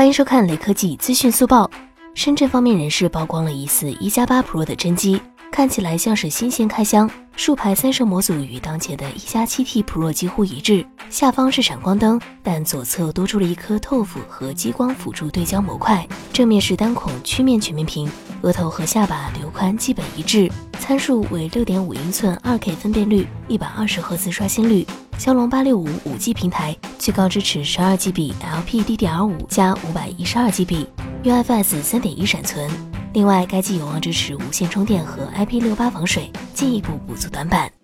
欢迎收看雷科技资讯速报。深圳方面人士曝光了疑似一加八 Pro 的真机，看起来像是新鲜开箱。竖排三摄模组与当前的一加七 T Pro 几乎一致，下方是闪光灯，但左侧多出了一颗透肤和激光辅助对焦模块。正面是单孔曲面全面屏，额头和下巴留宽基本一致，参数为六点五英寸二 K 分辨率，一百二十赫兹刷新率，骁龙八六五五 G 平台，最高支持十二 GB LPDDR 五加五百一十二 GB。UFS 三点一闪存，另外该机有望支持无线充电和 IP 六八防水，进一步补足短板。